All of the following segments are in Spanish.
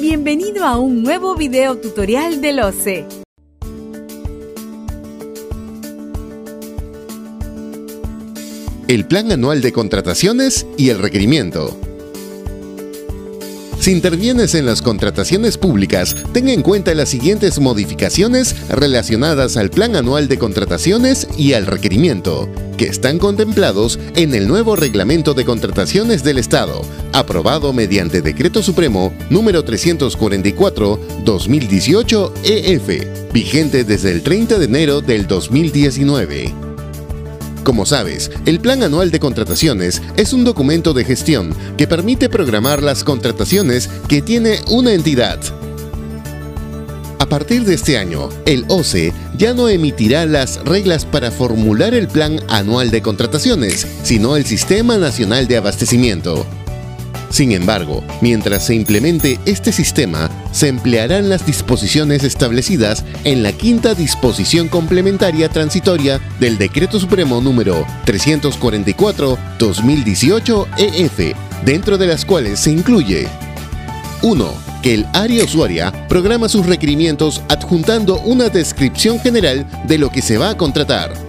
Bienvenido a un nuevo video tutorial del OCE. El Plan Anual de Contrataciones y el Requerimiento. Si intervienes en las contrataciones públicas, ten en cuenta las siguientes modificaciones relacionadas al Plan Anual de Contrataciones y al requerimiento, que están contemplados en el nuevo Reglamento de Contrataciones del Estado, aprobado mediante Decreto Supremo número 344-2018 EF, vigente desde el 30 de enero del 2019. Como sabes, el Plan Anual de Contrataciones es un documento de gestión que permite programar las contrataciones que tiene una entidad. A partir de este año, el OCE ya no emitirá las reglas para formular el Plan Anual de Contrataciones, sino el Sistema Nacional de Abastecimiento. Sin embargo, mientras se implemente este sistema, se emplearán las disposiciones establecidas en la quinta disposición complementaria transitoria del Decreto Supremo número 344-2018 EF, dentro de las cuales se incluye 1. Que el área usuaria programa sus requerimientos adjuntando una descripción general de lo que se va a contratar.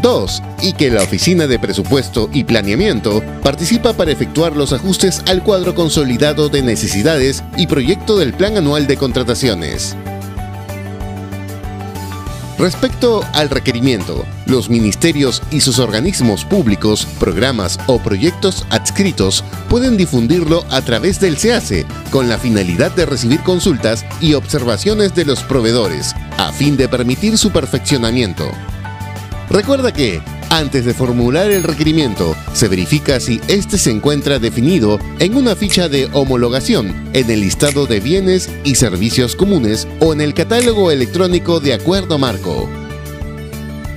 2. Y que la Oficina de Presupuesto y Planeamiento participa para efectuar los ajustes al cuadro consolidado de necesidades y proyecto del Plan Anual de Contrataciones. Respecto al requerimiento, los ministerios y sus organismos públicos, programas o proyectos adscritos pueden difundirlo a través del SEACE con la finalidad de recibir consultas y observaciones de los proveedores, a fin de permitir su perfeccionamiento. Recuerda que, antes de formular el requerimiento, se verifica si éste se encuentra definido en una ficha de homologación, en el listado de bienes y servicios comunes o en el catálogo electrónico de acuerdo marco.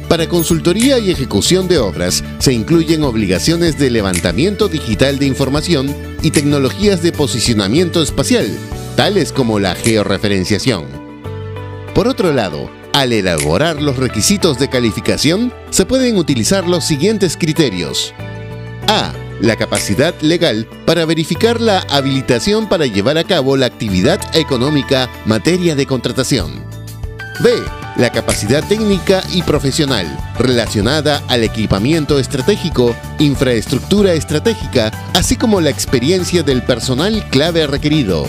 Para consultoría y ejecución de obras se incluyen obligaciones de levantamiento digital de información y tecnologías de posicionamiento espacial, tales como la georreferenciación. Por otro lado, al elaborar los requisitos de calificación, se pueden utilizar los siguientes criterios. A. La capacidad legal para verificar la habilitación para llevar a cabo la actividad económica materia de contratación. B. La capacidad técnica y profesional relacionada al equipamiento estratégico, infraestructura estratégica, así como la experiencia del personal clave requerido.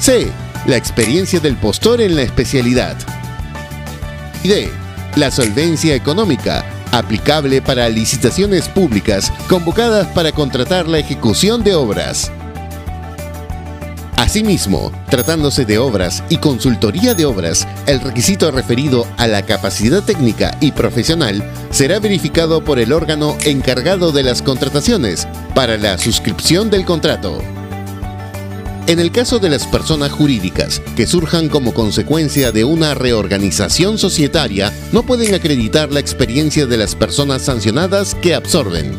C. La experiencia del postor en la especialidad. D. La solvencia económica, aplicable para licitaciones públicas convocadas para contratar la ejecución de obras. Asimismo, tratándose de obras y consultoría de obras, el requisito referido a la capacidad técnica y profesional será verificado por el órgano encargado de las contrataciones para la suscripción del contrato. En el caso de las personas jurídicas que surjan como consecuencia de una reorganización societaria, no pueden acreditar la experiencia de las personas sancionadas que absorben.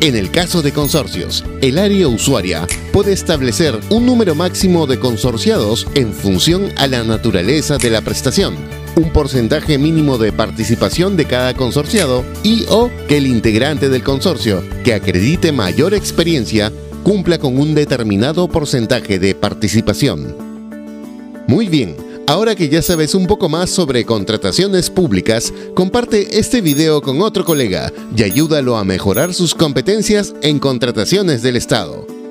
En el caso de consorcios, el área usuaria puede establecer un número máximo de consorciados en función a la naturaleza de la prestación, un porcentaje mínimo de participación de cada consorciado y o que el integrante del consorcio que acredite mayor experiencia cumpla con un determinado porcentaje de participación. Muy bien, ahora que ya sabes un poco más sobre contrataciones públicas, comparte este video con otro colega y ayúdalo a mejorar sus competencias en contrataciones del Estado.